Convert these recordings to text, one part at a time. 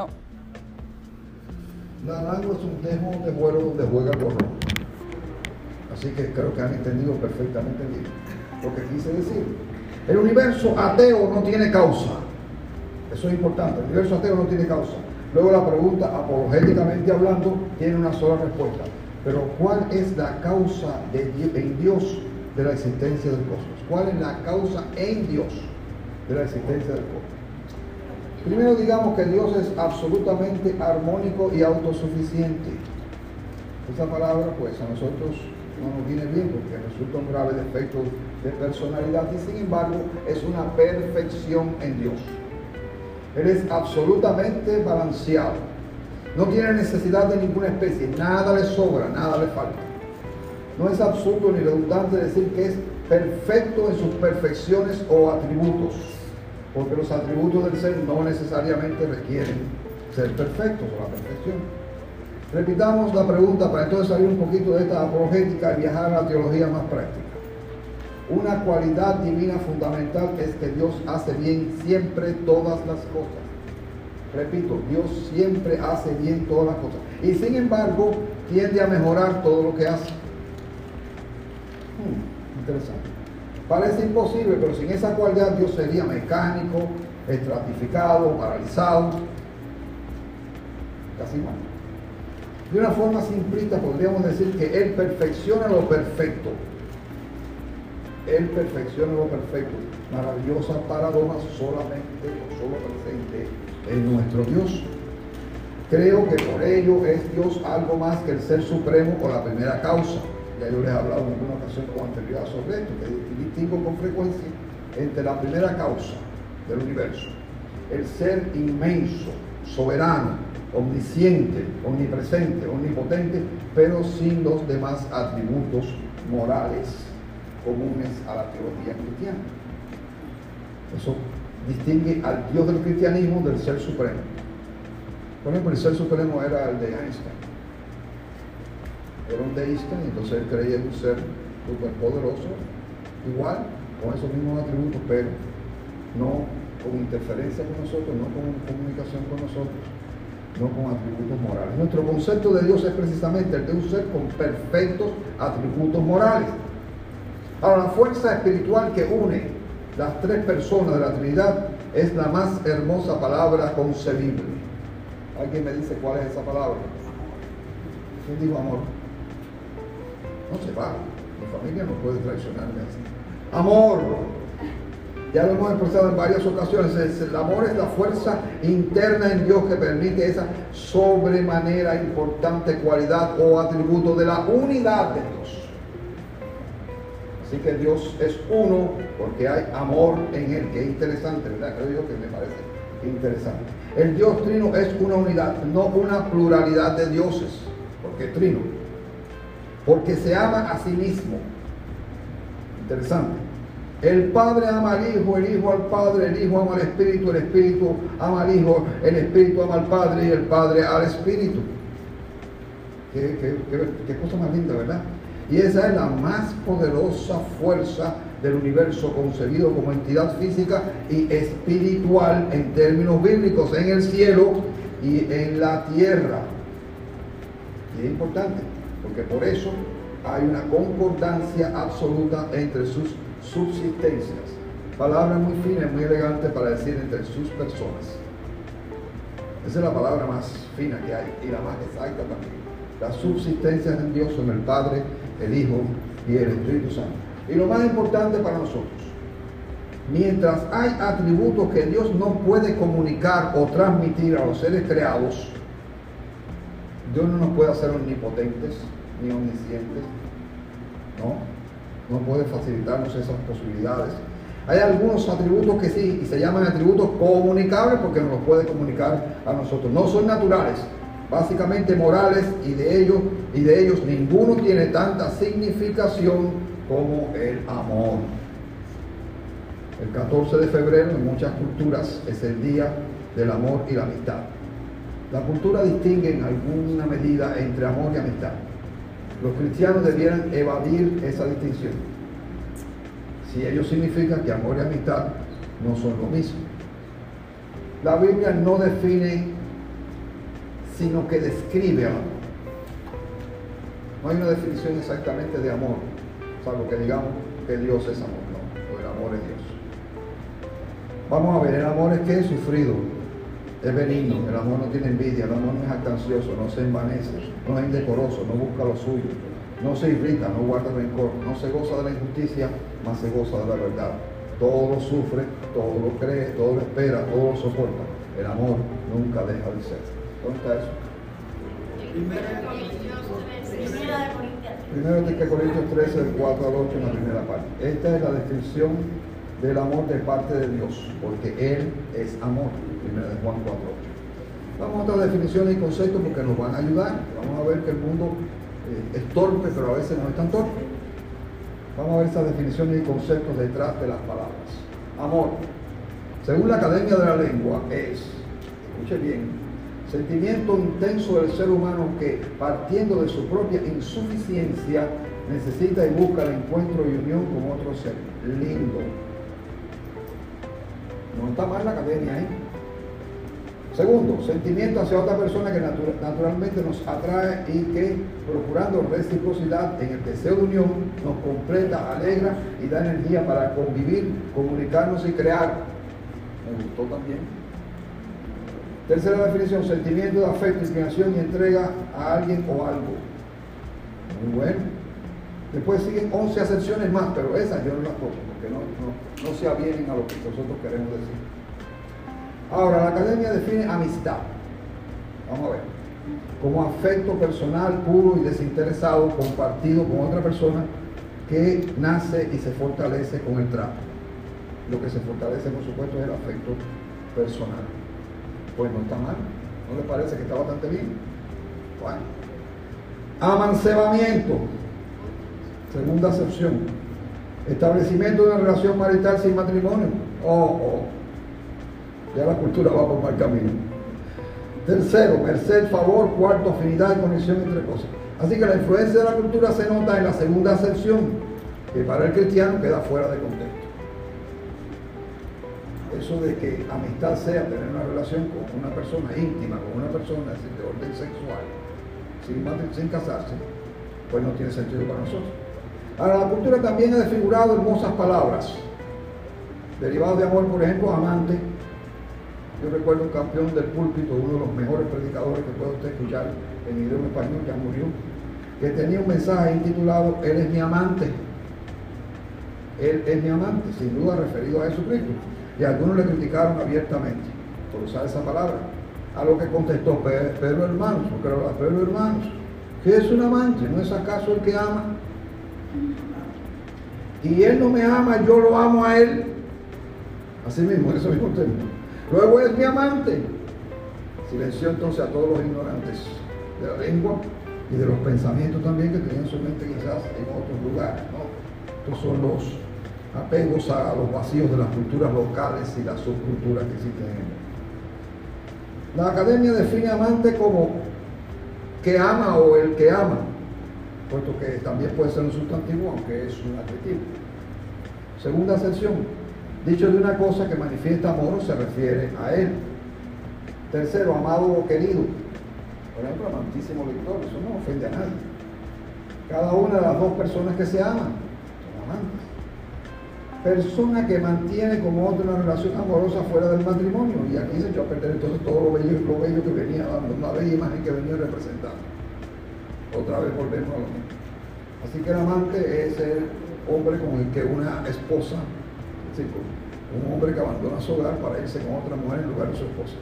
No. Naranjo es un tema de vuelo donde juega el borrón. Así que creo que han entendido perfectamente bien lo que quise decir. El universo ateo no tiene causa. Eso es importante. El universo ateo no tiene causa. Luego la pregunta, apologéticamente hablando, tiene una sola respuesta. Pero ¿cuál es la causa de, en Dios de la existencia del cosmos? ¿Cuál es la causa en Dios de la existencia del cosmos? Primero digamos que Dios es absolutamente armónico y autosuficiente. Esa palabra pues a nosotros no nos viene bien porque resulta un grave defecto de personalidad y sin embargo es una perfección en Dios. Él es absolutamente balanceado. No tiene necesidad de ninguna especie, nada le sobra, nada le falta. No es absurdo ni redundante decir que es perfecto en sus perfecciones o atributos, porque los atributos del ser no necesariamente requieren ser perfectos o la perfección. Repitamos la pregunta para entonces salir un poquito de esta apologética y viajar a la teología más práctica. Una cualidad divina fundamental es que Dios hace bien siempre todas las cosas. Repito, Dios siempre hace bien todas las cosas. Y sin embargo, tiende a mejorar todo lo que hace. Hmm, interesante. Parece imposible, pero sin esa cualidad Dios sería mecánico, estratificado, paralizado. Casi mal. De una forma simplista podríamos decir que Él perfecciona lo perfecto él perfecciona lo perfecto. Maravillosa paradoja solamente o solo presente en nuestro Dios. Creo que por ello es Dios algo más que el ser supremo o la primera causa. Ya yo les he hablado en alguna ocasión con anterioridad sobre esto, que distingo con frecuencia entre la primera causa del universo, el ser inmenso, soberano, omnisciente, omnipresente, omnipotente, pero sin los demás atributos morales comunes a la teología cristiana. Eso distingue al Dios del cristianismo del ser supremo. Por ejemplo, el ser supremo era el de Einstein. Era un deísta y entonces él creía en un ser superpoderoso, igual, con esos mismos atributos, pero no con interferencia con nosotros, no con comunicación con nosotros, no con atributos morales. Nuestro concepto de Dios es precisamente el de un ser con perfectos atributos morales. Ahora, la fuerza espiritual que une las tres personas de la Trinidad es la más hermosa palabra concebible. ¿Alguien me dice cuál es esa palabra? ¿Quién dijo amor? No se va. Mi familia no puede traicionarme así. Amor. Ya lo hemos expresado en varias ocasiones. El amor es la fuerza interna en Dios que permite esa sobremanera importante cualidad o atributo de la unidad de Dios. Así que Dios es uno porque hay amor en él, que es interesante, ¿verdad? Creo yo que me parece interesante. El Dios trino es una unidad, no una pluralidad de dioses, porque trino. Porque se ama a sí mismo. Interesante. El Padre ama al Hijo, el Hijo al Padre, el Hijo ama al Espíritu, el Espíritu ama al Hijo, el Espíritu ama al Padre y el Padre al Espíritu. Qué, qué cosa más linda, ¿verdad? Y esa es la más poderosa fuerza del universo concebido como entidad física y espiritual en términos bíblicos en el cielo y en la tierra. Es importante, porque por eso hay una concordancia absoluta entre sus subsistencias. Palabra muy fina y muy elegante para decir entre sus personas. Esa es la palabra más fina que hay y la más exacta también. La subsistencia en Dios son el Padre, el Hijo y el Espíritu Santo. Y lo más importante para nosotros, mientras hay atributos que Dios no puede comunicar o transmitir a los seres creados, Dios no nos puede hacer omnipotentes ni omniscientes, ¿no? No puede facilitarnos esas posibilidades. Hay algunos atributos que sí, y se llaman atributos comunicables porque nos los puede comunicar a nosotros. No son naturales, básicamente morales y de ellos y de ellos ninguno tiene tanta significación como el amor. El 14 de febrero en muchas culturas es el día del amor y la amistad. La cultura distingue en alguna medida entre amor y amistad. Los cristianos debieran evadir esa distinción. Si ello significa que amor y amistad no son lo mismo. La Biblia no define sino que describe amor. No hay una definición exactamente de amor, salvo que digamos que Dios es amor, no, o el amor es Dios. Vamos a ver, el amor es que es sufrido, es benigno, el amor no tiene envidia, el amor no es actancioso, no se envanece, no es indecoroso, no busca lo suyo, no se irrita, no guarda rencor, no se goza de la injusticia, más se goza de la verdad. Todo lo sufre, todo lo cree, todo lo espera, todo lo soporta. El amor nunca deja de ser. ¿Dónde está eso? Primero de Corintios 13, del 4 al 8 en la primera parte. Esta es la descripción del amor de parte de Dios, porque Él es amor. Primera de Juan 4, 8. Vamos a otras definiciones y conceptos porque nos van a ayudar. Vamos a ver que el mundo eh, es torpe, pero a veces no es tan torpe. Vamos a ver esas definiciones y conceptos detrás de las palabras. Amor, según la Academia de la Lengua, es, escuche bien, sentimiento intenso del ser humano que, partiendo de su propia insuficiencia, necesita y busca el encuentro y unión con otro ser. Lindo. No está mal la academia ahí. Segundo, sentimiento hacia otra persona que naturalmente nos atrae y que, procurando reciprocidad en el deseo de unión, nos completa, alegra y da energía para convivir, comunicarnos y crear. Me gustó también. Tercera definición, sentimiento de afecto, inclinación y entrega a alguien o algo. Muy bueno. Después siguen 11 acepciones más, pero esas yo no las toco porque no, se avienen a lo que nosotros queremos decir. Ahora, la academia define amistad. Vamos a ver. Como afecto personal puro y desinteresado compartido con otra persona que nace y se fortalece con el trato. Lo que se fortalece, por supuesto, es el afecto personal pues no está mal. ¿No le parece que está bastante bien? Bueno. Amancebamiento. Segunda acepción. Establecimiento de una relación marital sin matrimonio. Oh, oh. Ya la cultura va por mal camino. Tercero, merced, favor. Cuarto, afinidad y conexión entre cosas. Así que la influencia de la cultura se nota en la segunda acepción, que para el cristiano queda fuera de contexto eso de que amistad sea tener una relación con una persona íntima, con una persona de orden sexual, sin, casarse, pues no tiene sentido para nosotros. Ahora, la cultura también ha desfigurado hermosas palabras, derivados de amor, por ejemplo, amante. Recuerdo un campeón del púlpito, uno de los mejores predicadores que puede usted escuchar en idioma español, ya murió, que tenía un mensaje intitulado Él es mi amante. Él es mi amante, sin duda referido a Jesucristo. Y algunos le criticaron abiertamente por usar esa palabra. A lo que contestó Pedro hermanos, porque era Pedro hermanos, que es un amante, ¿no es acaso el que ama? Y él no me ama, yo lo amo a él. Así mismo, eso mismo término. Luego es mi amante. Silenció entonces a todos los ignorantes de la lengua y de los pensamientos también que tenían su mente quizás en otros lugares. Estos son los apegos a los vacíos de las culturas locales y las subculturas que existen en el La academia define amante como que ama o el que ama, puesto que también puede ser un sustantivo, aunque es un adjetivo. Segunda sección, dicho de una cosa que manifiesta amor se refiere a él. Tercero, amado o querido. Por ejemplo, amantísimo lector, eso no ofende a nadie. Cada una de las dos personas que se aman son amantes persona que mantiene como otra una relación amorosa fuera del matrimonio. Y aquí se echó a perder entonces todo lo bello, lo bello que venía dando, una bella imagen que venía representando. Otra vez volvemos a lo mismo. Así que el amante es el hombre con el que una esposa, un hombre que abandona su hogar para irse con otra mujer en lugar de su esposa.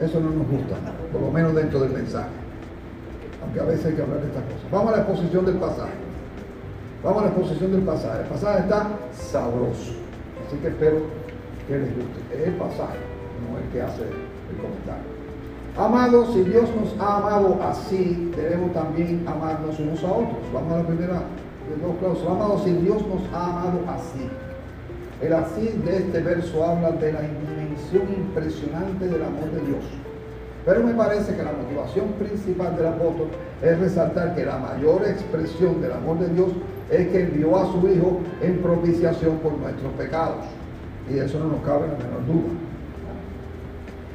Eso no nos gusta, por lo menos dentro del mensaje. Aunque a veces hay que hablar de estas cosas. Vamos a la exposición del pasaje. Vamos a la exposición del pasaje. El pasaje está sabroso. Así que espero que les guste. Es el pasaje, no el que hace el comentario. Amados, si Dios nos ha amado así, debemos también amarnos unos a otros. Vamos a la primera de dos clausos. Amados, si Dios nos ha amado así. El así de este verso habla de la dimensión impresionante del amor de Dios. Pero me parece que la motivación principal del apóstol es resaltar que la mayor expresión del amor de Dios es que envió a su Hijo en propiciación por nuestros pecados. Y eso no nos cabe la menor duda.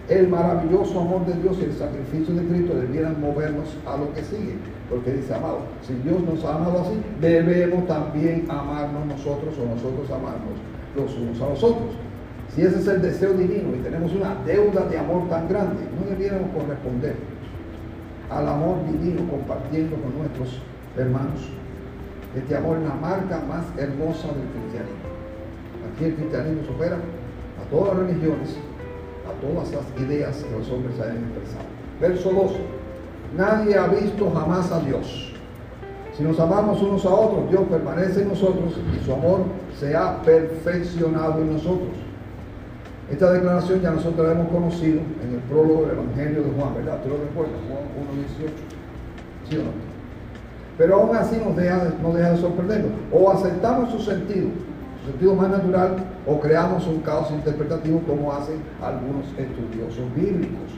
el maravilloso amor de Dios y el sacrificio de Cristo debieran movernos a lo que sigue. Porque dice, amado, si Dios nos ha amado así, debemos también amarnos nosotros o nosotros amarnos los unos a los otros. Si ese es el deseo divino y tenemos una deuda de amor tan grande, no debiéramos corresponder al amor divino compartiendo con nuestros hermanos. Este amor es la marca más hermosa del cristianismo. Aquí el cristianismo supera a todas las religiones a todas las ideas que los hombres hayan expresado. Verso 12. Nadie ha visto jamás a Dios. Si nos amamos unos a otros, Dios permanece en nosotros y su amor se ha perfeccionado en nosotros. Esta declaración ya nosotros la hemos conocido en el prólogo del Evangelio de Juan, ¿verdad? ¿Te lo recuerdas? Juan 1.18. ¿Sí o no? Pero aún así nos deja, nos deja de sorprendernos. O aceptamos su sentido sentido más natural o creamos un caos interpretativo como hacen algunos estudiosos bíblicos.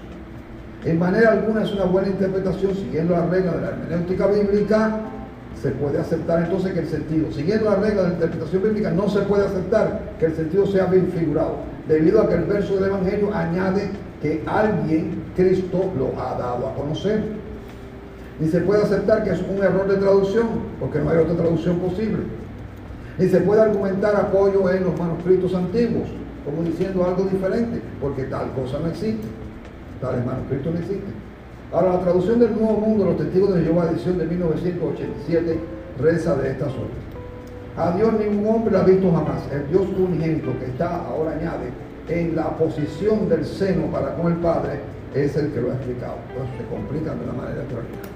En manera alguna es una buena interpretación, siguiendo la regla de la hermenéutica bíblica, se puede aceptar entonces que el sentido, siguiendo la regla de la interpretación bíblica, no se puede aceptar que el sentido sea bien figurado, debido a que el verso del Evangelio añade que alguien, Cristo, lo ha dado a conocer. Ni se puede aceptar que es un error de traducción, porque no hay otra traducción posible. Ni se puede argumentar apoyo en los manuscritos antiguos, como diciendo algo diferente, porque tal cosa no existe. Tales manuscritos no existen. Ahora, la traducción del Nuevo Mundo, los testigos de Jehová, edición de 1987, reza de esta suerte. A Dios ningún hombre ha visto jamás. El Dios unigénito que está, ahora añade, en la posición del seno para con el Padre, es el que lo ha explicado. Pues se complica de una manera extraordinaria.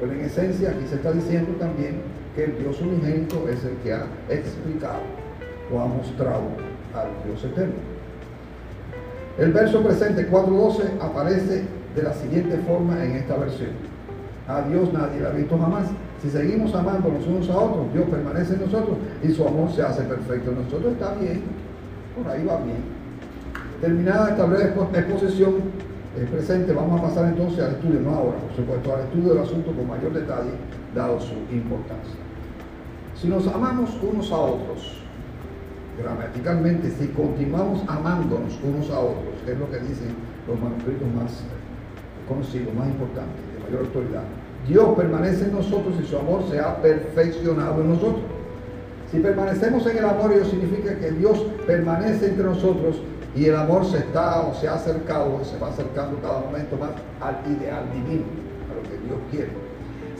Pero en esencia aquí se está diciendo también que el Dios unigénito es el que ha explicado o ha mostrado al Dios eterno. El verso presente 4.12 aparece de la siguiente forma en esta versión. A Dios nadie lo ha visto jamás. Si seguimos amándonos unos a otros, Dios permanece en nosotros y su amor se hace perfecto en nosotros. Está bien, por ahí va bien. Terminada esta breve exposición eh, presente, vamos a pasar entonces al estudio, no ahora, por supuesto, al estudio del asunto con mayor detalle, dado su importancia. Si nos amamos unos a otros, gramaticalmente, si continuamos amándonos unos a otros, es lo que dicen los manuscritos más conocidos, más importantes, de mayor autoridad, Dios permanece en nosotros y su amor se ha perfeccionado en nosotros. Si permanecemos en el amor, ello significa que Dios permanece entre nosotros y el amor se está o se ha acercado, se va acercando cada momento más al ideal divino, a lo que Dios quiere.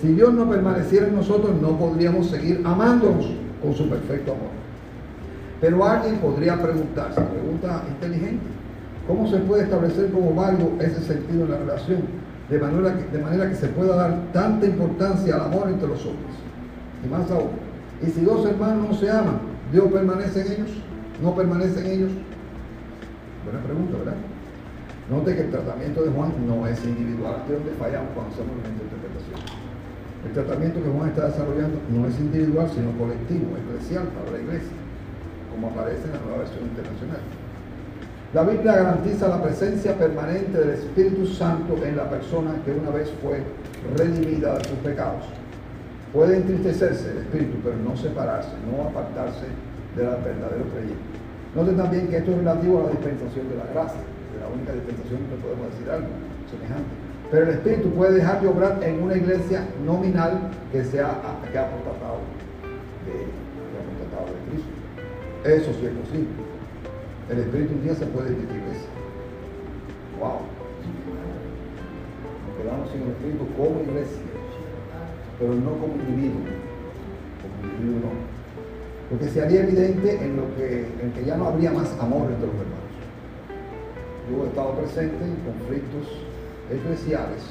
Si Dios no permaneciera en nosotros, no podríamos seguir amándonos con su perfecto amor. Pero alguien podría preguntarse, pregunta inteligente, ¿cómo se puede establecer como válido ese sentido en la relación? De manera, que, se pueda dar tanta importancia al amor entre los hombres. Y más aún, y si dos hermanos no se aman, ¿Dios permanece en ellos? ¿No permanece en ellos? Buena pregunta, ¿verdad? Note que el tratamiento de Juan no es individual, aquí donde fallamos cuando hacemos la interpretación. El tratamiento que Juan está desarrollando no es individual, sino colectivo, especial para la iglesia, como aparece en la nueva versión internacional. La Biblia garantiza la presencia permanente del Espíritu Santo en la persona que una vez fue redimida de sus pecados. Puede entristecerse el Espíritu, pero no separarse, no apartarse de la verdadero creyente. Noten también que esto es relativo a la dispensación de la gracia, de la única dispensación que podemos decir algo semejante. Pero el Espíritu puede dejar de obrar en una iglesia nominal que, sea, que ha apostatado de, de Cristo. Eso sí es posible. El Espíritu un día se puede ir de iglesia. Wow. Nos quedamos sin el Espíritu como iglesia, pero no como individuo. Como individuo no. Porque se haría evidente en lo que, en que ya no habría más amor entre los hermanos. Yo he estado presente en conflictos eclesiales,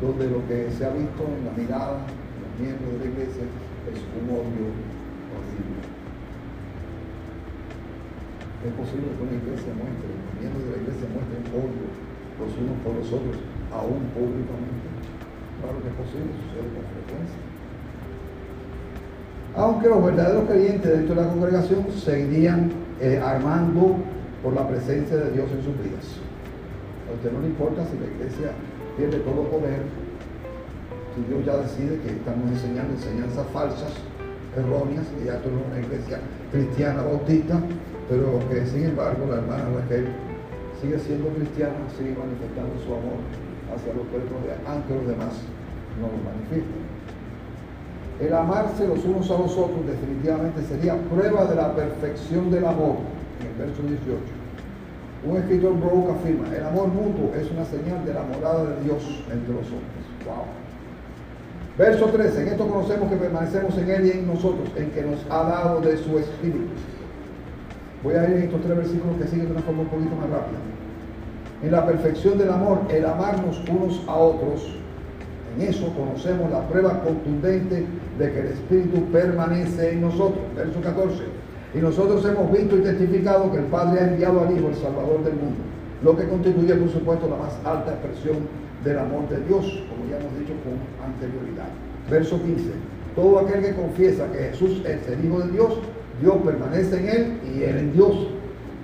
donde lo que se ha visto en la mirada de los miembros de la iglesia es un odio horrible. Es posible que una iglesia muestre, miembros de la iglesia muestren odio los unos por los otros, aún públicamente. Claro que es posible, sucede con frecuencia. Aunque los verdaderos creyentes dentro de la congregación seguirían eh, armando por la presencia de Dios en sus vidas. A usted no le importa si la iglesia pierde todo poder, si Dios ya decide que estamos enseñando enseñanzas falsas, erróneas, y esto es una iglesia cristiana bautista, pero que sin embargo la hermana Raquel sigue siendo cristiana, sigue manifestando su amor hacia los que rodean, aunque los demás no lo manifiesten. El amarse los unos a los otros definitivamente sería prueba de la perfección del amor, en el verso 18. Un escritor Broke afirma, el amor mutuo es una señal de la morada de Dios entre los hombres. Wow. Verso 13, en esto conocemos que permanecemos en Él y en nosotros, en que nos ha dado de su Espíritu. Voy a en estos tres versículos que siguen de una forma un poquito más rápida. En la perfección del amor, el amarnos unos a otros, en eso conocemos la prueba contundente de que el Espíritu permanece en nosotros. Verso 14. Y nosotros hemos visto y testificado que el Padre ha enviado al Hijo, el Salvador del mundo, lo que constituye, por supuesto, la más alta expresión del amor de Dios, como ya hemos dicho con anterioridad. Verso 15. Todo aquel que confiesa que Jesús es el Hijo de Dios, Dios permanece en él y él en Dios.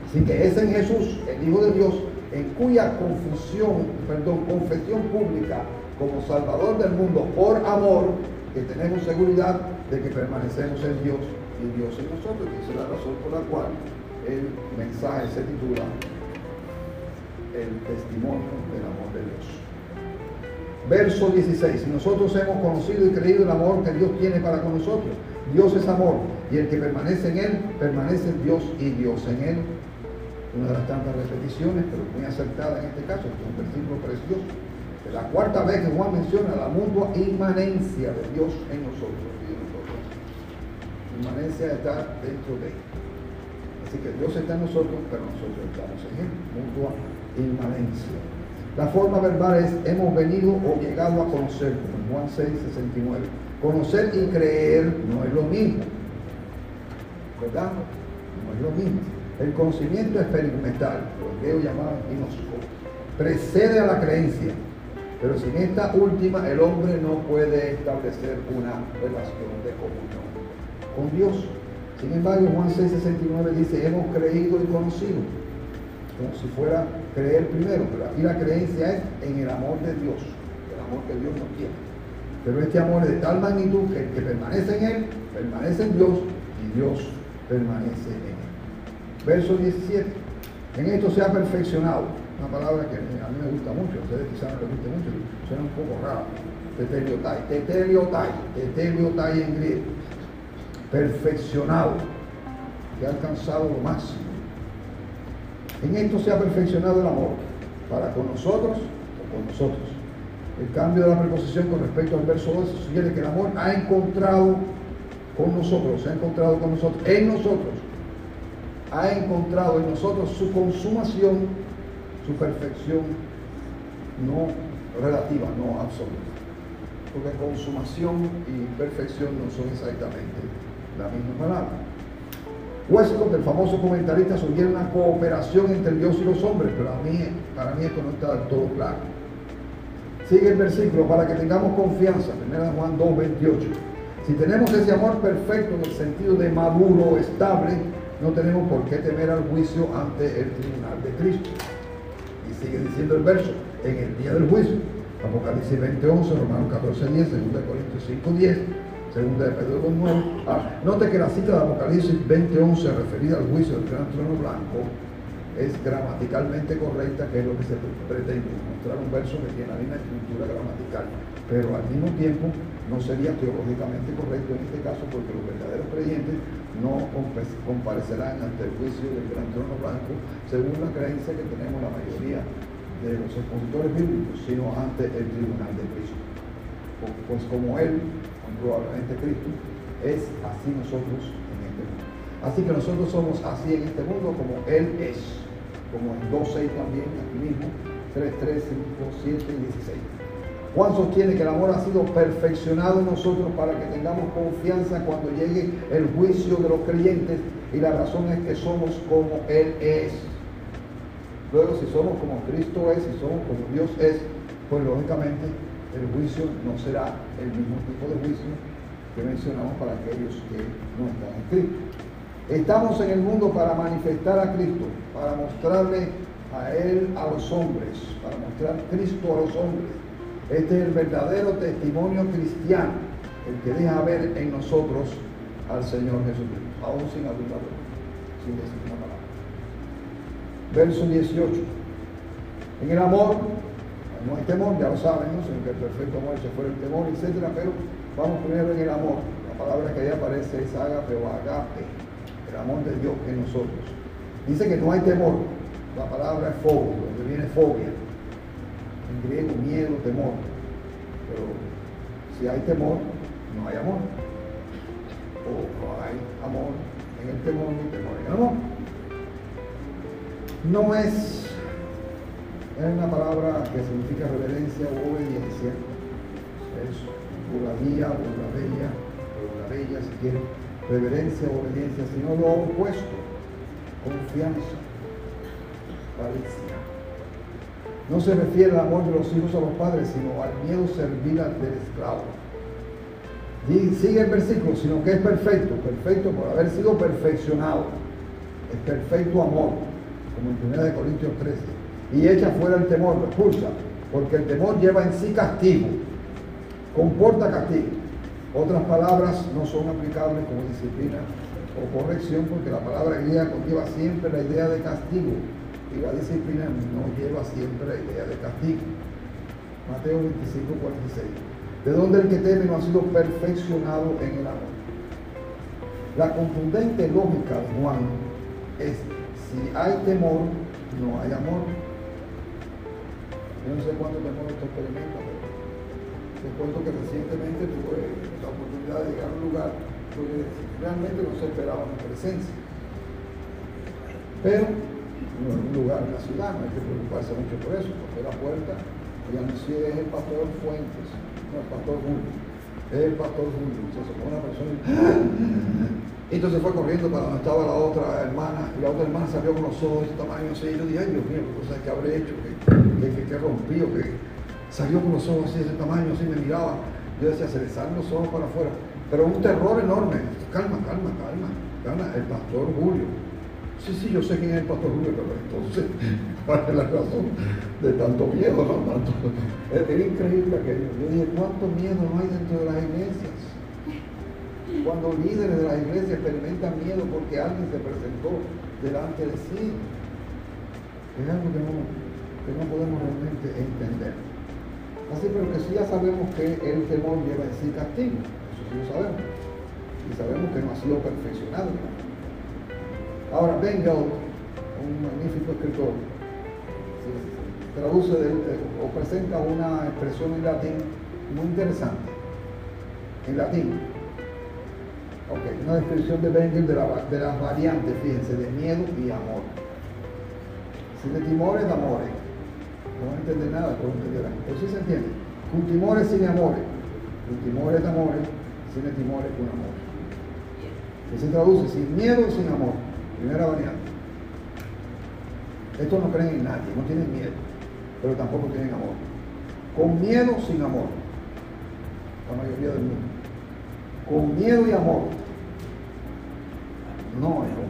Así que es en Jesús, el Hijo de Dios, en cuya confusión, perdón, confesión pública como Salvador del mundo por amor, que tenemos seguridad de que permanecemos en Dios y Dios en nosotros. Esa es la razón por la cual el mensaje se titula El testimonio del amor de Dios. Verso 16. Nosotros hemos conocido y creído el amor que Dios tiene para con nosotros. Dios es amor y el que permanece en Él, permanece en Dios y Dios en Él. Una de las tantas repeticiones, pero muy acertada en este caso, es un versículo precioso. Es la cuarta vez que Juan menciona la mutua inmanencia de Dios en nosotros y en nosotros. Inmanencia está dentro de Él. Así que Dios está en nosotros, pero nosotros estamos en Él. Mutua inmanencia. La forma verbal es hemos venido o llegado a conocer, Juan 6, 69. Conocer y creer no es lo mismo. ¿Verdad? No es lo mismo. El conocimiento experimental, lo que ellos llamaban precede a la creencia. Pero sin esta última, el hombre no puede establecer una relación de comunión con Dios. Sin embargo, Juan 6:69 dice, hemos creído y conocido como si fuera creer primero, pero aquí la creencia es en el amor de Dios, el amor que Dios nos tiene. Pero este amor es de tal magnitud que el que permanece en Él, permanece en Dios y Dios permanece en Él. Verso 17. En esto se ha perfeccionado. Una palabra que a mí me gusta mucho, ustedes quizás no les mucho, suena un poco raro. Teteliotai, teteliotai, teteliotai en griego. Perfeccionado, que ha alcanzado lo máximo. En esto se ha perfeccionado el amor, para con nosotros o con nosotros. El cambio de la preposición con respecto al verso 2 sugiere que el amor ha encontrado con nosotros, se ha encontrado con nosotros, en nosotros, ha encontrado en nosotros su consumación, su perfección, no relativa, no absoluta. Porque consumación y perfección no son exactamente la misma palabra. Westcott, el famoso comentarista, sugiere una cooperación entre Dios y los hombres, pero a mí, para mí esto no está del todo claro. Sigue el versículo, para que tengamos confianza, 1 Juan 2, 28. Si tenemos ese amor perfecto en el sentido de maduro, estable, no tenemos por qué temer al juicio ante el tribunal de Cristo. Y sigue diciendo el verso, en el día del juicio, Apocalipsis 20, 11, Romanos 14, 10, 2 Corintios 5, 10, segunda de Pedro 2.9. Ah, note que la cita de Apocalipsis 20.11 referida al juicio del gran trono blanco es gramaticalmente correcta, que es lo que se pretende, mostrar un verso que tiene la misma estructura gramatical, pero al mismo tiempo no sería teológicamente correcto en este caso porque los verdaderos creyentes no comparecerán ante el juicio del gran trono blanco según la creencia que tenemos la mayoría de los expositores bíblicos, sino ante el tribunal de Cristo. Pues como Él, probablemente Cristo, es así nosotros en este mundo. Así que nosotros somos así en este mundo como Él es, como en 2.6 también, aquí mismo, 3, 3, 5, 7 y 16. Juan sostiene que el amor ha sido perfeccionado en nosotros para que tengamos confianza cuando llegue el juicio de los creyentes y la razón es que somos como Él es. Luego, si somos como Cristo es, si somos como Dios es, pues lógicamente el juicio no será el mismo tipo de juicio que mencionamos para aquellos que no están en Cristo. Estamos en el mundo para manifestar a Cristo, para mostrarle a Él a los hombres, para mostrar Cristo a los hombres. Este es el verdadero testimonio cristiano, el que deja ver en nosotros al Señor Jesucristo, aún sin hablar, sin decir una palabra. Verso 18. En el amor no hay temor, ya lo saben, ¿no? sino que el perfecto amor se fuera el temor, etc. Pero vamos primero en el amor. La palabra que ahí aparece es agape o agape, el amor de Dios en nosotros. Dice que no hay temor. La palabra es fobia, donde viene fobia. En griego, miedo, temor. Pero si hay temor, no hay amor. O no hay amor en el temor, ni temor en el amor. No es es una palabra que significa reverencia o obediencia. Es buladía, bella, la bella si quiere, reverencia o obediencia, sino lo opuesto, confianza, paricia. No se refiere al amor de los hijos a los padres, sino al miedo servil del esclavo. Y sigue el versículo, sino que es perfecto, perfecto por haber sido perfeccionado. Es perfecto amor, como en 1 Corintios 13 y echa fuera el temor, lo expulsa, porque el temor lleva en sí castigo, comporta castigo. Otras palabras no son aplicables como disciplina o corrección, porque la palabra griega conlleva siempre la idea de castigo y la disciplina no lleva siempre la idea de castigo. Mateo 25, 46. De donde el que teme no ha sido perfeccionado en el amor. La contundente lógica de Juan es, si hay temor, no hay amor. Yo no sé cuánto temor esto experimenta, pero te cuento que recientemente tuve la oportunidad de llegar a un lugar donde realmente no se esperaba mi presencia. Pero en un lugar en la ciudad, no hay que preocuparse mucho por eso, porque la puerta y anuncié es el pastor Fuentes, no el pastor Julio, es el pastor Julio. Entonces fue una persona y entonces fue corriendo para donde estaba la otra hermana, y la otra hermana salió con los ojos de tamaño así, y yo dije, ay Dios mío, ¿qué cosa que habré hecho? Que, rompió, que salió con los ojos así de ese tamaño, así me miraba. Yo decía, se le salen los ojos para afuera. Pero un terror enorme. Calma, calma, calma, calma. El pastor Julio. Sí, sí, yo sé quién es el pastor Julio, pero entonces, ¿cuál es la razón de tanto miedo? No? Era increíble aquello. Yo dije, ¿cuánto miedo no hay dentro de las iglesias? Cuando líderes de las iglesias experimentan miedo porque alguien se presentó delante de sí. Es algo que que no podemos realmente entender. Así, pero que sí ya sabemos que el temor lleva en sí castigo, eso sí lo sabemos. Y sabemos que no ha sido perfeccionado. Ahora, Bengel, un magnífico escritor, traduce eh, o presenta una expresión en latín muy interesante. En latín. Ok, una descripción de Bengel de, de las variantes, fíjense, de miedo y amor. Si de timores, de amores no a entender nada, pero entenderán. Pero sí se entiende. Con timores sin amores. Con timores de amores, sin timores con amor. Que se traduce sin miedo sin amor. Primera variante. Estos no creen en nadie, no tienen miedo, pero tampoco tienen amor. Con miedo sin amor. La mayoría del mundo. Con miedo y amor. No, no.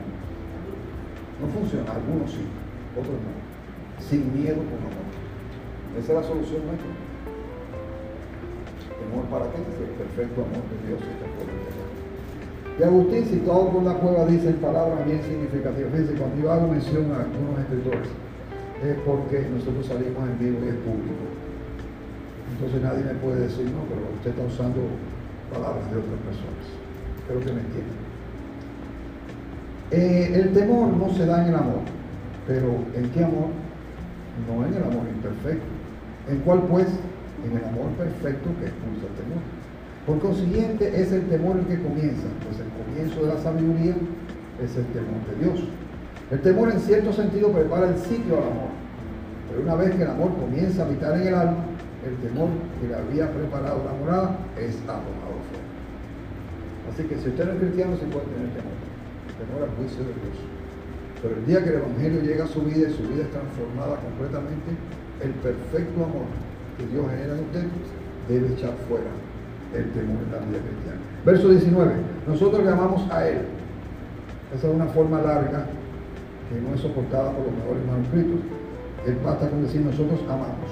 No funciona. Algunos sí, otros no. Sin miedo con amor. Esa es la solución nuestra. Temor para qué? El perfecto amor de Dios es. Y Agustín, citado por la cueva, dice palabras bien significativas. Fíjense, cuando yo hago mención a algunos escritores, es porque nosotros salimos en vivo y es público. Entonces nadie me puede decir, no, pero usted está usando palabras de otras personas. Espero que me entiendan. Eh, el temor no se da en el amor, pero ¿en qué amor? No en el amor imperfecto. ¿En cuál pues? En el amor perfecto que expulsa el temor. Por consiguiente, es el temor el que comienza, pues el comienzo de la sabiduría es el temor de Dios. El temor en cierto sentido prepara el sitio al amor, pero una vez que el amor comienza a habitar en el alma, el temor que le había preparado la morada es arrojado fuera. Así que si usted no es cristiano, se puede tener temor. Temor al juicio de Dios. Pero el día que el Evangelio llega a su vida y su vida es transformada completamente, el perfecto amor que Dios genera en usted debe echar fuera el temor de la vida cristiana. Verso 19. Nosotros le amamos a Él. Esa es una forma larga que no es soportada por los mejores manuscritos. Él basta con decir nosotros amamos.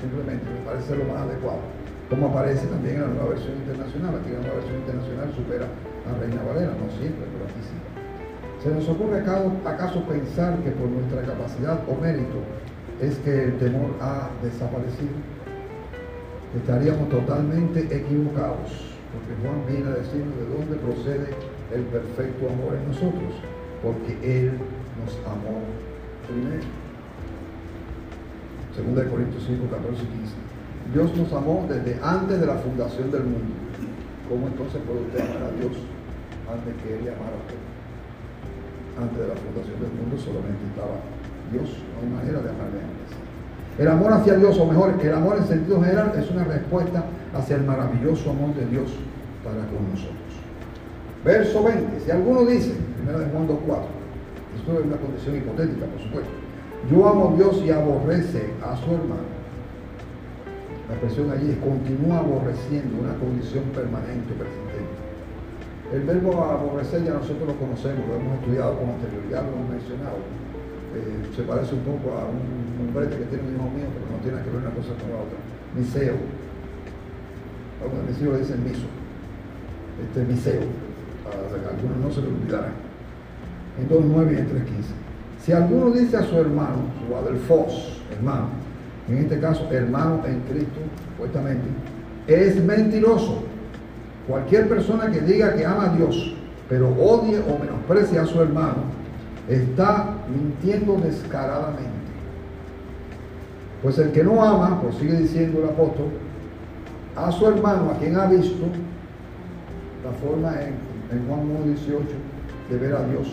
Simplemente me parece lo más adecuado. Como aparece también en la nueva versión internacional. Aquí la nueva versión internacional supera a Reina Valera, no siempre, pero aquí sí. ¿Se nos ocurre acaso pensar que por nuestra capacidad o mérito es que el temor ha desaparecido, estaríamos totalmente equivocados, porque Juan viene a decirnos de dónde procede el perfecto amor en nosotros, porque Él nos amó primero. Segunda Corintios 5, 14 y 15. Dios nos amó desde antes de la fundación del mundo. ¿Cómo entonces puede usted amar a Dios antes que Él le amara a usted? Antes de la fundación del mundo solamente estaba Dios, no hay manera de antes. El amor hacia Dios, o mejor, el amor en sentido general, es una respuesta hacia el maravilloso amor de Dios para con nosotros. Verso 20. Si alguno dice, primero de Juan 2.4, esto es una condición hipotética, por supuesto. Yo amo a Dios y aborrece a su hermano. La expresión allí es continúa aborreciendo, una condición permanente, persistente. El verbo aborrecer ya nosotros lo conocemos, lo hemos estudiado con anterioridad, lo hemos mencionado eh, se parece un poco a un, un que tiene un hijo mío, pero no tiene que ver una cosa con la otra. Miseo. Algunos mis hijos dicen miso. Este es miseo. Para algunos no se lo olvidarán. En 2.9 y en 3.15. Si alguno dice a su hermano, su adelfos, hermano, en este caso hermano en Cristo, supuestamente, es mentiroso. Cualquier persona que diga que ama a Dios, pero odie o menosprecie a su hermano, está mintiendo descaradamente. Pues el que no ama, pues sigue diciendo el apóstol, a su hermano, a quien ha visto, la forma en, Juan 1.18 de ver a Dios.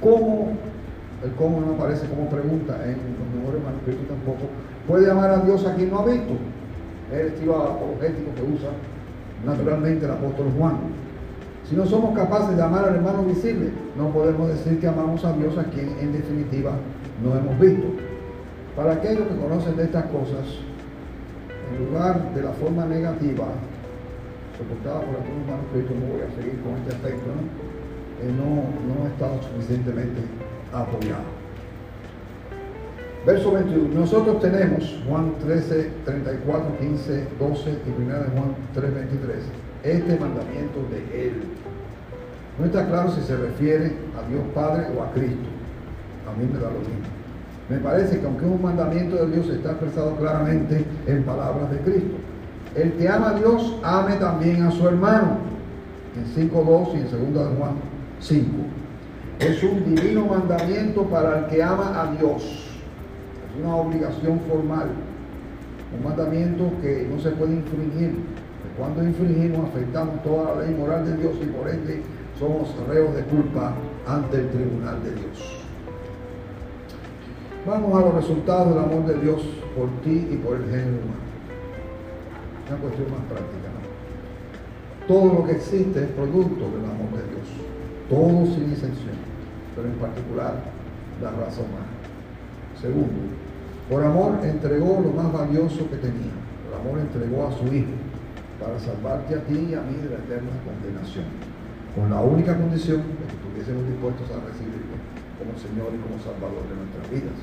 ¿Cómo? El cómo no aparece como pregunta en los mejores manuscritos tampoco. ¿Puede amar a Dios a quien no ha visto? Es el estilo apologético que usa naturalmente el apóstol Juan. Si no somos capaces de amar al hermano visible, no podemos decir que amamos a Dios a quien en definitiva no hemos visto. Para aquellos que conocen de estas cosas, en lugar de la forma negativa, soportada por algunos manuscritos, no voy a seguir con este aspecto, ¿no? No, no ha estado suficientemente apoyado. Verso 21. Nosotros tenemos Juan 13, 34, 15, 12 y 1 de Juan 3, 23 este mandamiento de Él. No está claro si se refiere a Dios Padre o a Cristo. A mí me da lo mismo. Me parece que aunque es un mandamiento de Dios, está expresado claramente en palabras de Cristo. El que ama a Dios, ame también a su hermano. En 5.2 y en 2 de Juan 5. Es un divino mandamiento para el que ama a Dios. Es una obligación formal. Un mandamiento que no se puede infringir cuando infringimos, afectamos toda la ley moral de Dios y por ende somos reos de culpa ante el tribunal de Dios. Vamos a los resultados del amor de Dios por ti y por el género humano. Una cuestión más práctica. Todo lo que existe es producto del amor de Dios. Todo sin excepción. Pero en particular la raza humana. Segundo, por amor entregó lo más valioso que tenía. Por amor entregó a su Hijo para salvarte a ti y a mí de la eterna condenación, con la única condición de que estuviésemos dispuestos a recibirlo como Señor y como Salvador de nuestras vidas.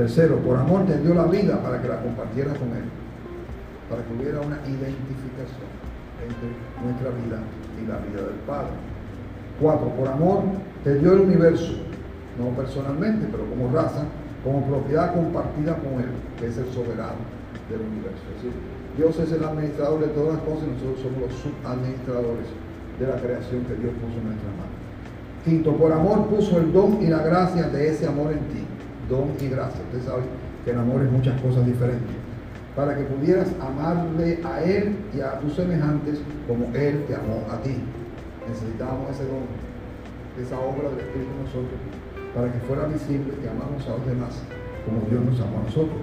Tercero, por amor te dio la vida para que la compartieras con Él, para que hubiera una identificación entre nuestra vida y la vida del Padre. Cuatro, por amor te dio el universo, no personalmente, pero como raza, como propiedad compartida con Él, que es el soberano del universo. Decir, Dios es el administrador de todas las cosas y nosotros somos los subadministradores de la creación que Dios puso en nuestras manos. Quinto, por amor puso el don y la gracia de ese amor en ti. Don y gracia. Usted sabe que el amor es muchas cosas diferentes. Para que pudieras amarle a Él y a tus semejantes como Él te amó a ti. Necesitábamos ese don, esa obra del Espíritu en nosotros, para que fuera visible que amamos a los demás como Dios nos amó a nosotros.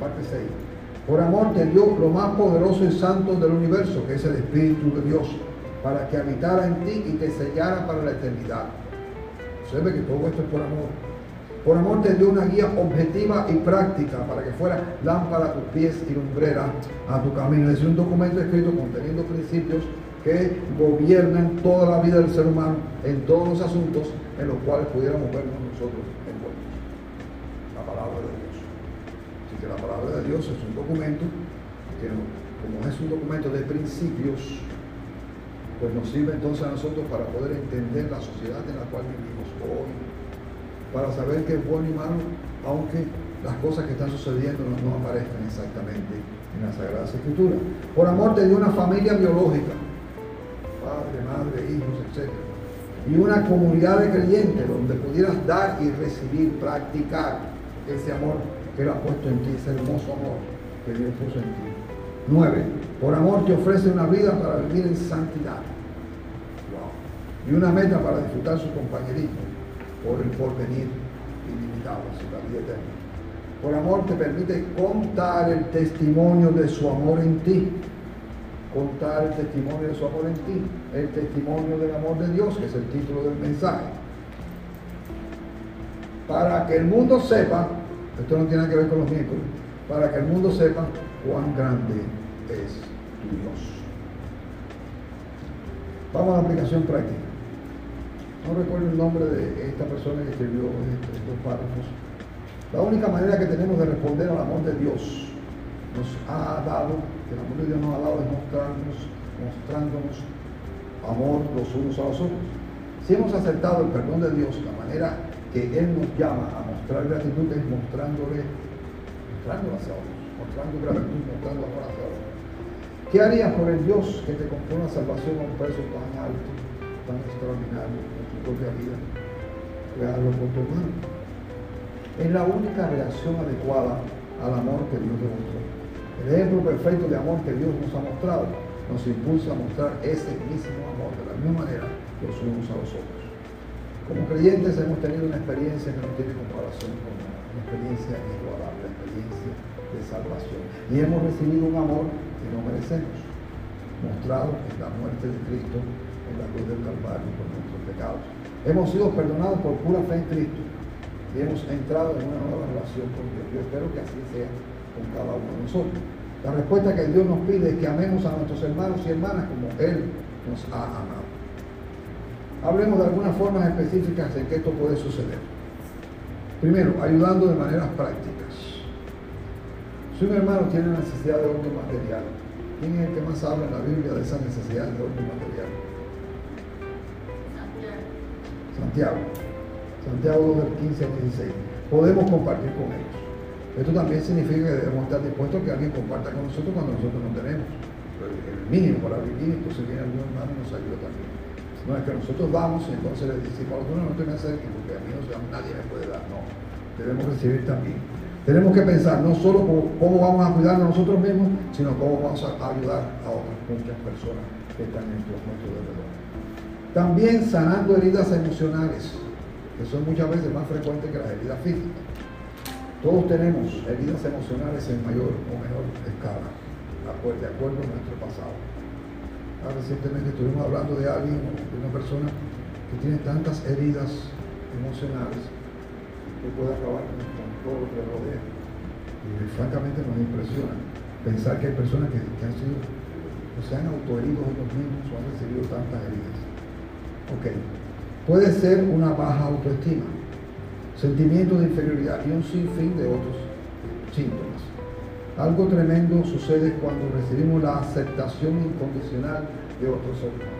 Parte 6 por amor te dio lo más poderoso y santo del universo, que es el Espíritu de Dios, para que habitara en ti y te sellara para la eternidad. Se ve que todo esto es por amor. Por amor te dio una guía objetiva y práctica para que fuera lámpara a tus pies y lumbrera a tu camino. Es un documento escrito conteniendo principios que gobiernan toda la vida del ser humano en todos los asuntos en los cuales pudiéramos vernos nosotros envueltos. La palabra de Dios que la palabra de Dios es un documento que, como es un documento de principios, pues nos sirve entonces a nosotros para poder entender la sociedad en la cual vivimos hoy, para saber qué es bueno y malo, aunque las cosas que están sucediendo no, aparezcan exactamente en la Sagrada Escritura. Por amor te dio una familia biológica, padre, madre, hijos, etc. Y una comunidad de creyentes donde pudieras dar y recibir, practicar ese amor que Él ha puesto en ti, ese hermoso amor que Dios puso en ti. Nueve, por amor te ofrece una vida para vivir en santidad. Y una meta para disfrutar su compañerismo por el porvenir ilimitado, la vida eterna. Por amor te permite contar el testimonio de su amor en ti. Contar el testimonio de su amor en ti. El testimonio del amor de Dios, que es el título del mensaje. Para que el mundo sepa, esto no tiene que ver con los miércoles, para que el mundo sepa cuán grande es tu Dios. Vamos a la aplicación práctica. No recuerdo el nombre de esta persona que escribió estos párrafos la única manera que tenemos de responder al amor de Dios nos ha dado, que el amor de Dios nos ha dado es mostrarnos, mostrándonos amor los unos a los otros. Si hemos aceptado el perdón de Dios, la manera que Él nos llama a mostrar gratitud es mostrándole, mostrándolo hacia mostrando gratitud, mostrando amor hacia. ¿Qué harías por el Dios que te compró una salvación a un precio tan alto, tan extraordinario en tu propia vida? Créalo por tu hermano. Es la única reacción adecuada al amor que Dios demostró. El ejemplo perfecto de amor que Dios nos ha mostrado nos impulsa a mostrar ese mismo amor de la misma manera los unos a los otros. Como creyentes hemos tenido una experiencia que no tiene comparación con una experiencia inigualable, la experiencia de salvación. Y hemos recibido un amor que no merecemos, mostrado en la muerte de Cristo en la cruz del Calvario por nuestros pecados. Hemos sido perdonados por pura fe en Cristo y hemos entrado en una nueva relación con Dios. Yo espero que así sea con cada uno de nosotros. La respuesta que Dios nos pide es que amemos a nuestros hermanos y hermanas como Él nos ha amado. Hablemos de algunas formas específicas en que esto puede suceder. Primero, ayudando de maneras prácticas. Si un hermano tiene necesidad de orden material, ¿quién es el que más habla en la Biblia de esa necesidad de orden material? Santiago. Santiago. Santiago del 15 al 16, podemos compartir con ellos. Esto también significa que debemos estar dispuestos a que alguien comparta con nosotros cuando nosotros no tenemos. El mínimo para vivir, entonces viene algún hermano y nos ayuda. No es que nosotros vamos y entonces les decimos, no, no te me acerques porque a mí no, nadie me puede dar. No, debemos recibir también. Tenemos que pensar no solo cómo vamos a cuidarnos nosotros mismos, sino cómo vamos a ayudar a otras muchas personas que están en nuestro alrededor. También sanando heridas emocionales que son muchas veces más frecuentes que las heridas físicas. Todos tenemos heridas emocionales en mayor o menor escala, de acuerdo a nuestro pasado. Recientemente estuvimos hablando de alguien, de una persona que tiene tantas heridas emocionales que puede acabar con todo lo que rodea. Y francamente nos impresiona pensar que hay personas que, han sido, o se han autoherido ellos mismos o han recibido tantas heridas. Ok, Puede ser una baja autoestima, sentimiento de inferioridad y un sinfín de otros síntomas. Algo tremendo sucede cuando recibimos la aceptación incondicional de otros hombres.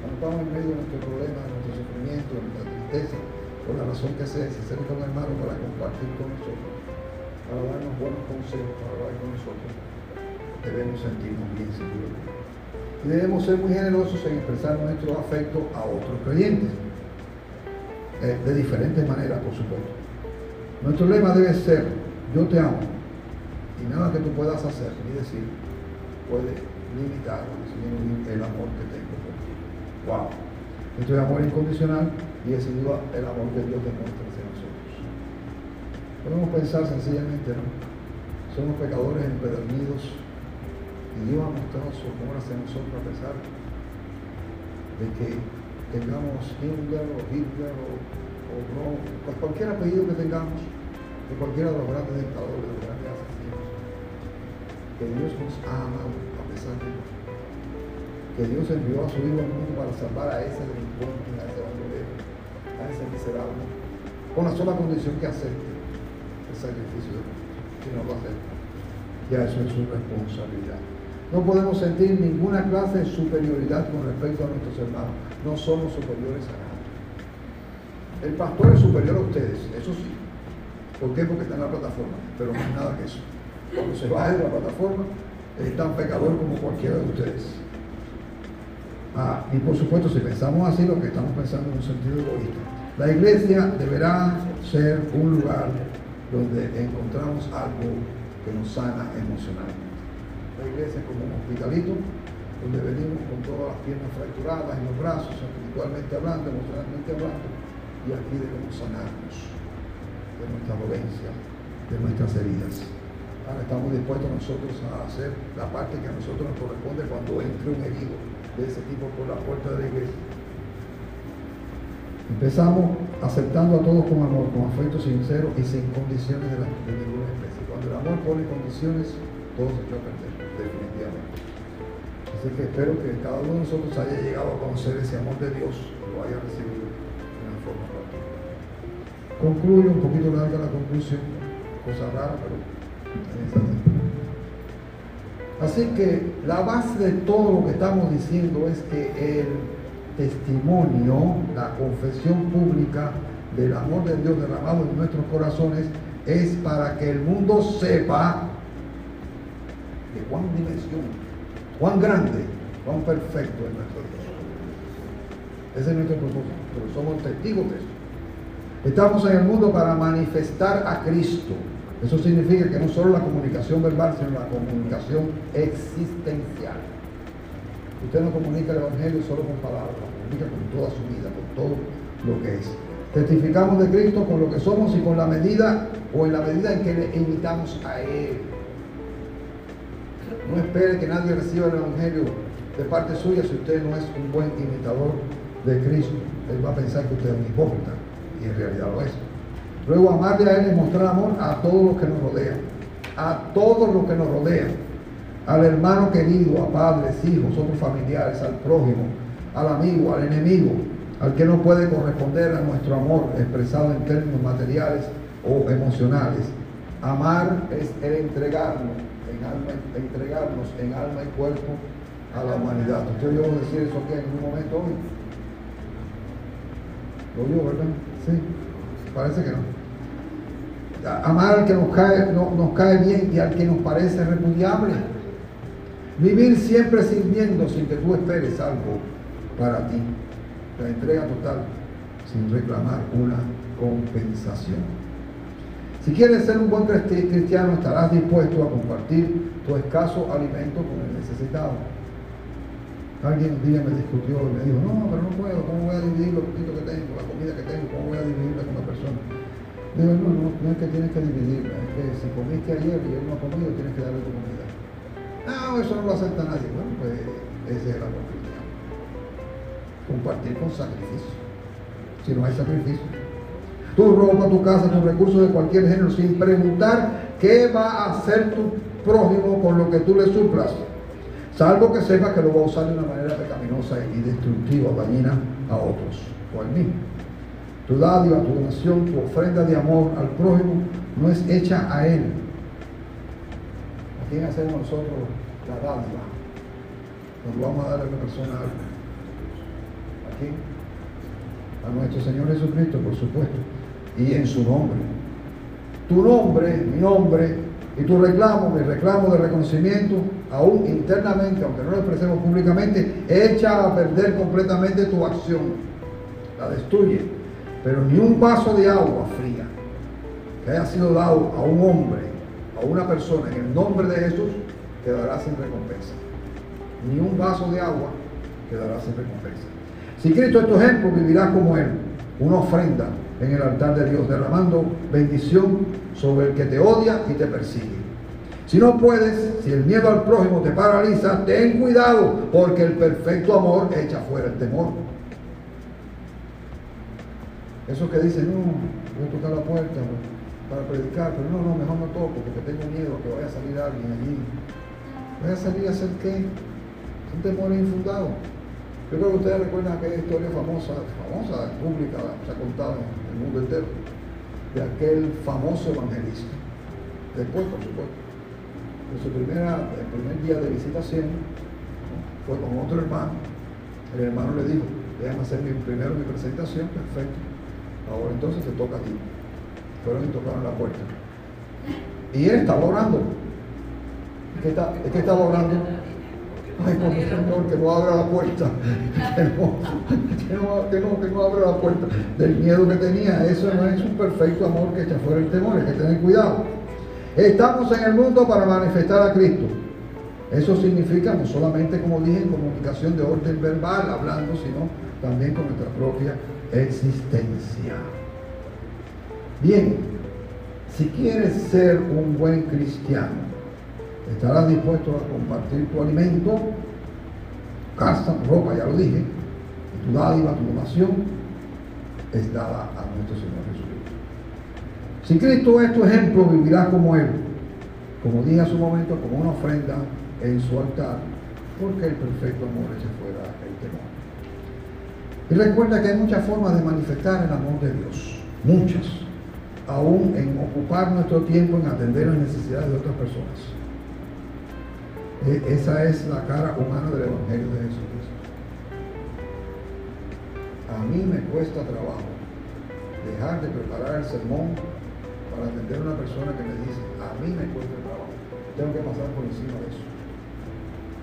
Cuando estamos en medio de nuestro problema, de nuestro sufrimiento, de nuestra tristeza, por la razón que sea, se acerca un hermano para compartir con nosotros, para darnos buenos consejos, para hablar con nosotros, debemos sentirnos bien seguros. Y debemos ser muy generosos en expresar nuestro afecto a otros creyentes. Eh, de diferentes maneras, por supuesto. Nuestro lema debe ser, yo te amo, y nada que tú puedas hacer ni decir puede limitar el amor que tengo por ti. Wow. Esto es amor incondicional y es sin duda el amor que Dios demuestra hacia nosotros. Podemos pensar sencillamente, ¿no? Somos pecadores empedernidos y Dios ha mostrado su amor hacia nosotros a pesar de que tengamos Hitler o Hitler o, o pues cualquier apellido que tengamos, de cualquiera de los grandes dictadores, de los que Dios nos ha amado a pesar de eso. Que Dios envió a su Hijo al mundo para salvar a ese delincuente, a ese hombre, a ese miserable, con la sola condición que acepte el sacrificio de Cristo. Si no lo acepta, ya eso es su responsabilidad. No podemos sentir ninguna clase de superioridad con respecto a nuestros hermanos. No somos superiores a nadie. El pastor es superior a ustedes, eso sí. ¿Por qué? Porque está en la plataforma, pero no es nada que eso. Cuando se baje de la plataforma, es tan pecador como cualquiera de ustedes. Ah, y por supuesto, si pensamos así, lo que estamos pensando en un sentido egoísta. La iglesia deberá ser un lugar donde encontramos algo que nos sana emocionalmente. La iglesia es como un hospitalito donde venimos con todas las piernas fracturadas en los brazos, espiritualmente hablando, emocionalmente hablando, y aquí debemos sanarnos de nuestra dolencia, de nuestras heridas. Ahora estamos dispuestos nosotros a hacer la parte que a nosotros nos corresponde cuando entre un herido de ese tipo por la puerta de la iglesia. Empezamos aceptando a todos con amor, con afecto sincero y sin condiciones de, ninguna especie. Cuando el amor pone condiciones, todo se echa a perder, definitivamente. Así que espero que cada uno de nosotros haya llegado a conocer ese amor de Dios lo haya recibido de una forma práctica. Concluyo, un poquito larga la conclusión, cosa rara, pero Así que la base de todo lo que estamos diciendo es que el testimonio, la confesión pública del amor de Dios derramado en nuestros corazones es para que el mundo sepa de cuán dimensión, cuán grande, cuán perfecto es nuestro Dios. Ese es nuestro propósito, pero somos testigos de eso. Estamos en el mundo para manifestar a Cristo eso significa que no solo la comunicación verbal, sino la comunicación existencial. Usted no comunica el Evangelio solo con palabras, lo comunica con toda su vida, con todo lo que es. Testificamos de Cristo con lo que somos y con la medida o en la medida en que le imitamos a Él. No espere que nadie reciba el Evangelio de parte suya si usted no es un buen imitador de Cristo. Él va a pensar que usted es un hipócrita y en realidad lo es. Luego amarle a Él y mostrar amor a todos los que nos rodean. A todos los que nos rodean. Al hermano querido, a padres, hijos, otros familiares, al prójimo, al amigo, al enemigo, al que no puede corresponder a nuestro amor expresado en términos materiales o emocionales. Amar es el entregarnos en alma, entregarnos en alma y cuerpo a la humanidad. ¿Usted oyó decir eso aquí en un momento hoy? ¿Lo oyó, verdad? Sí. Parece que no amar al que nos cae, nos cae bien y al que nos parece repudiable. Vivir siempre sirviendo sin que tú esperes algo para ti. La entrega total sin reclamar una compensación. Si quieres ser un buen cristiano, estarás dispuesto a compartir tu escaso alimento con el necesitado. Alguien un día me discutió y me dijo, no, pero no puedo, ¿cómo voy a dividir lo poquito que tengo, la comida que tengo, cómo voy a dividirla con la persona? Digo, no, no, no es que tienes que dividirla, es que si comiste ayer y él no ha comido, tienes que darle tu comida. No, eso no lo acepta nadie. Bueno, pues ese es el amor cristiano. Compartir con sacrificio. Si no hay sacrificio. Tu ropa, tu casa, tus recursos de cualquier género, sin preguntar qué va a hacer tu prójimo con lo que tú le suplas. Salvo que sepa que lo va a usar de una manera pecaminosa y destructiva, dañina a otros o al mismo. Tu dádiva, tu donación, tu ofrenda de amor al prójimo no es hecha a Él. ¿A quién hacemos nosotros la dádiva? Nos vamos a dar a una persona. ¿A quién? A nuestro Señor Jesucristo, por supuesto. Y en su nombre. Tu nombre, mi nombre, y tu reclamo, mi reclamo de reconocimiento, aún internamente, aunque no lo expresemos públicamente, echa a perder completamente tu acción. La destruye pero ni un vaso de agua fría que haya sido dado a un hombre, a una persona en el nombre de Jesús, quedará sin recompensa. Ni un vaso de agua quedará sin recompensa. Si Cristo es tu ejemplo, vivirás como Él, una ofrenda en el altar de Dios, derramando bendición sobre el que te odia y te persigue. Si no puedes, si el miedo al prójimo te paraliza, ten cuidado, porque el perfecto amor echa fuera el temor. Eso que dicen, no, voy a tocar la puerta para predicar, pero no, no, mejor no toco porque tengo miedo que vaya a salir alguien allí. ¿Vaya a salir a hacer qué? Un temor infundado. Yo creo que ustedes recuerdan aquella historia famosa, famosa, pública, se ha contado en el mundo entero, de aquel famoso evangelista. Después, por supuesto, en su primera, el primer día de visitación, fue con otro hermano. El hermano le dijo, déjame hacer mi, primero mi presentación, perfecto Ahora entonces te toca a ti. fueron y tocaron la puerta. Y él estaba orando. ¿Qué, está, ¿Qué estaba orando? Ay, por Señor, que no abra la puerta. Que no, que, no, que, no, abra la puerta. Del miedo que tenía. Eso no es un perfecto amor que echa fuera el temor. Hay que tener cuidado. Estamos en el mundo para manifestar a Cristo. Eso significa no solamente, como dije, comunicación de orden verbal, hablando, sino también con nuestra propia existencia. Bien, si quieres ser un buen cristiano, estarás dispuesto a compartir tu alimento, casa, ropa, ya lo dije, y tu dádiva, tu donación, es dada a nuestro Señor Jesucristo. Si Cristo es tu ejemplo, vivirás como Él, como dije hace un momento, como una ofrenda en su altar, porque el perfecto amor echa fuera el temor. Y recuerda que hay muchas formas de manifestar el amor de Dios, muchas, aún en ocupar nuestro tiempo en atender las necesidades de otras personas. E, esa es la cara humana del Evangelio de Jesucristo. A mí me cuesta trabajo dejar de preparar el sermón para atender a una persona que me dice, a mí me cuesta trabajo. Tengo que pasar por encima de eso.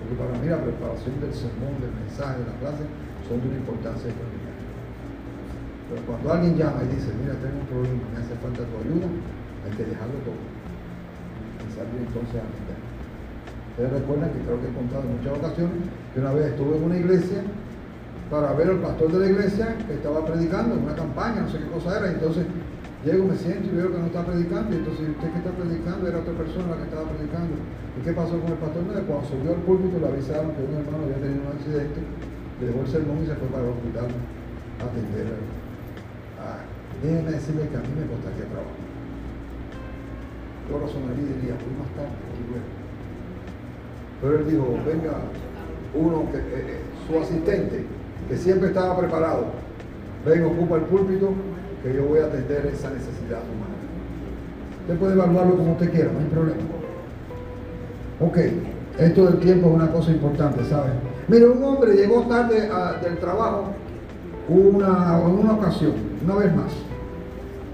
Porque para mí la preparación del sermón, del mensaje, de la clase, son de una importancia extraordinaria. Pero cuando alguien llama y dice, mira, tengo un problema, me hace falta tu ayuda, hay que dejarlo todo. Y salir entonces a atender. Ustedes recuerdan que creo que he contado en muchas ocasiones que una vez estuve en una iglesia para ver al pastor de la iglesia que estaba predicando en una campaña, no sé qué cosa era, entonces llego, me siento y veo que no está predicando, y entonces usted que está predicando era otra persona la que estaba predicando. ¿Y qué pasó con el pastor? Cuando subió al púlpito le avisaron que un hermano había tenido un accidente, dejó el sermón y se fue para el hospital a atender. Ah, déjeme decirle que a mí me costaría trabajo. Yo razonaría y diría, fui más tarde, bueno. Pero él dijo, venga, uno que eh, eh, su asistente, que siempre estaba preparado, venga, ocupa el púlpito, que yo voy a atender esa necesidad humana. Usted puede evaluarlo como usted quiera, no hay problema. Ok, esto del tiempo es una cosa importante, ¿saben? Mire, un hombre llegó tarde del trabajo una, en una ocasión, una vez más.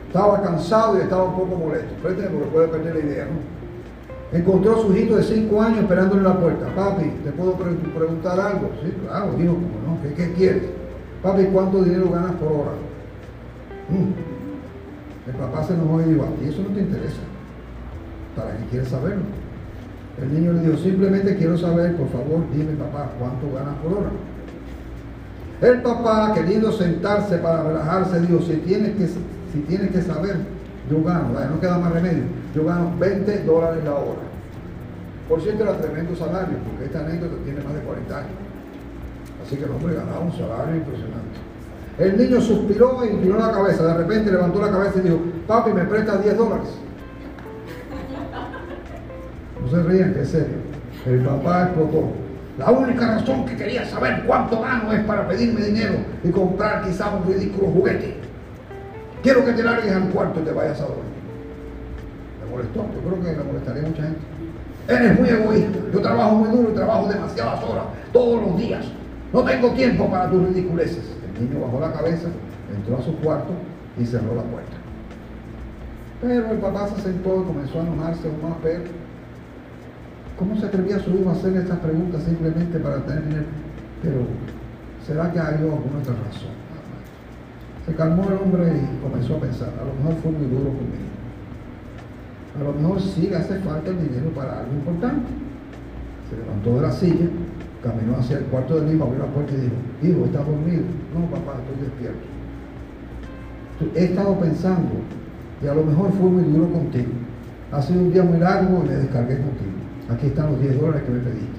Estaba cansado y estaba un poco molesto. Présteme porque puede perder la idea, ¿no? Encontró a su hijito de 5 años esperándole en la puerta. Papi, ¿te puedo preguntar algo? Sí, claro, dijo, no? ¿Qué, ¿Qué, quieres? Papi, ¿cuánto dinero ganas por hora? Mm. El papá se enojó y dijo, a ti eso no te interesa. ¿Para qué quieres saberlo? El niño le dijo, simplemente quiero saber, por favor, dime papá, ¿cuánto ganas por hora? El papá, queriendo sentarse para relajarse, dijo, si tienes que, si tienes que saber, yo gano, no queda más remedio, yo gano 20 dólares la hora. Por cierto, era tremendo salario, porque esta anécdota tiene más de 40 años. Así que el hombre ganaba un salario impresionante. El niño suspiró e inclinó la cabeza. De repente levantó la cabeza y dijo, papi, ¿me prestas 10 dólares? No se rían, que es serio. El papá explotó. La única razón que quería saber cuánto gano es para pedirme dinero y comprar quizás un ridículo juguete. Quiero que te largues al cuarto y te vayas a dormir. Me molestó, yo creo que le molestaría mucha gente. Eres muy egoísta. Yo trabajo muy duro y trabajo demasiadas horas, todos los días. No tengo tiempo para tus ridiculeces. El niño bajó la cabeza, entró a su cuarto y cerró la puerta. Pero el papá se sentó y comenzó a enojarse aún más, pero ¿cómo se atrevía su hijo a hacer estas preguntas simplemente para tener? Pero, ¿será que hay alguna otra razón? Se calmó el hombre y comenzó a pensar, a lo mejor fue muy duro conmigo. A lo mejor sí le hace falta el dinero para algo importante. Se levantó de la silla caminó hacia el cuarto del hijo, abrió la puerta y dijo, hijo, ¿estás dormido? No, papá, estoy despierto. He estado pensando y a lo mejor fue muy duro contigo. Ha sido un día muy largo y me descargué contigo. Aquí están los 10 dólares que me pediste.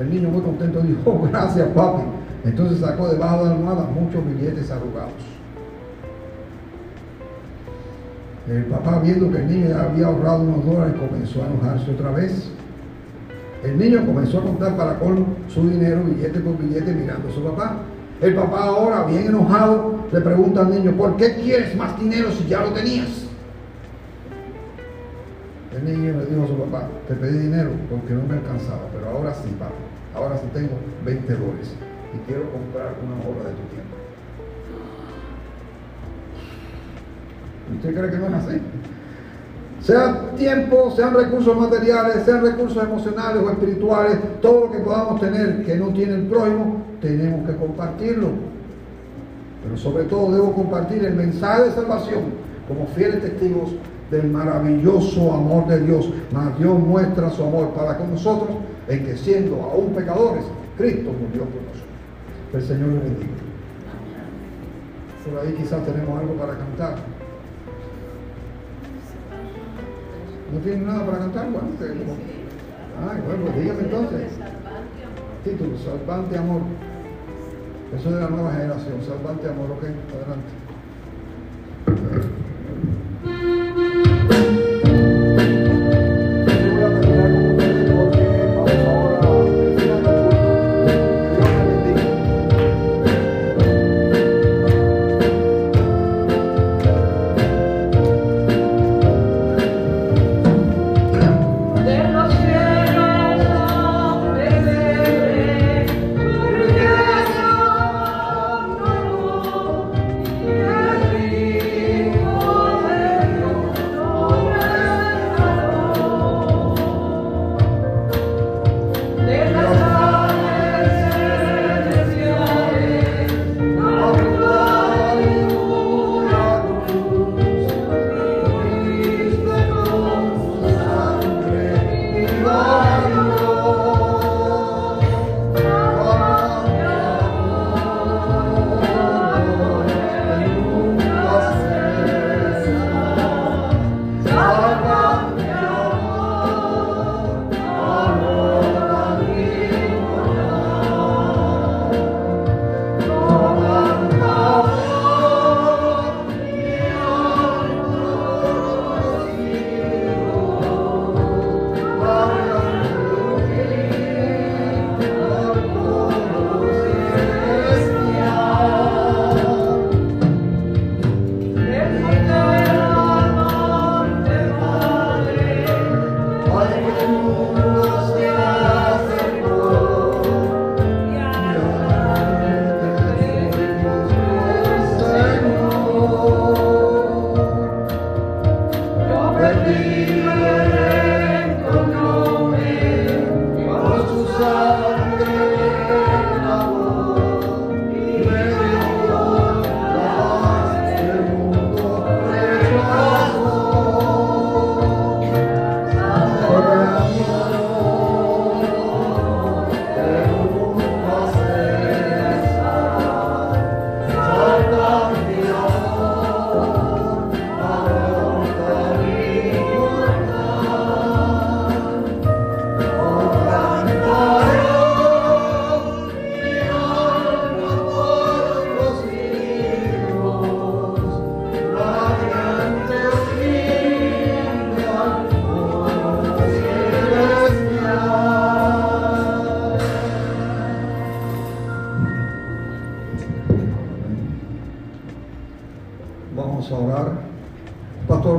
El niño muy contento dijo, oh, gracias papi. Entonces sacó debajo de la almohada muchos billetes arrugados. El papá viendo que el niño había ahorrado unos dólares comenzó a enojarse otra vez el niño comenzó a contar para colmo su dinero, billete por billete, mirando a su papá. El papá ahora, bien enojado, le pregunta al niño, ¿por qué quieres más dinero si ya lo tenías? El niño le dijo a su papá, te pedí dinero porque no me alcanzaba, pero ahora sí, papá, ahora sí tengo 20 dólares y quiero comprar una hora de tu tiempo. ¿Usted cree que no es así? Sean tiempo, sean recursos materiales, sean recursos emocionales o espirituales, todo lo que podamos tener que no tiene el prójimo, tenemos que compartirlo. Pero sobre todo debo compartir el mensaje de salvación como fieles testigos del maravilloso amor de Dios. Mas Dios muestra su amor para con nosotros en que siendo aún pecadores, Cristo murió por nosotros. El Señor le bendiga. Por ahí quizás tenemos algo para cantar. ¿No tienen nada para cantar? Bueno, Ay, bueno, pues dígame entonces. Título, Salvante Amor. Eso es de la nueva generación. Salvante Amor, ok, adelante.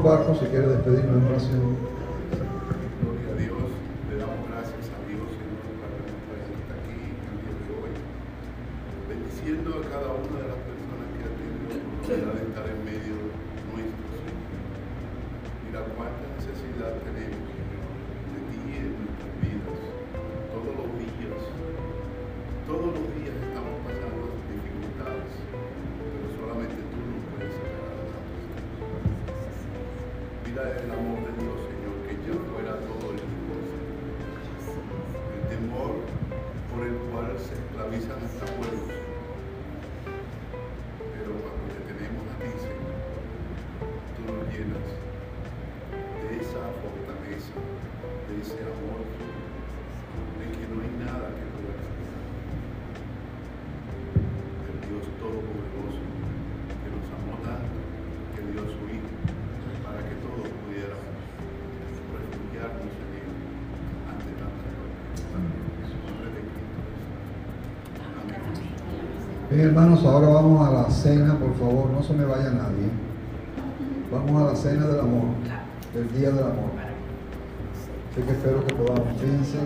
barco si quiere despedirnos en oración. Hermanos, ahora vamos a la cena, por favor, no se me vaya nadie. Vamos a la cena del amor, del día del amor. Así que espero que podamos. Fíjense.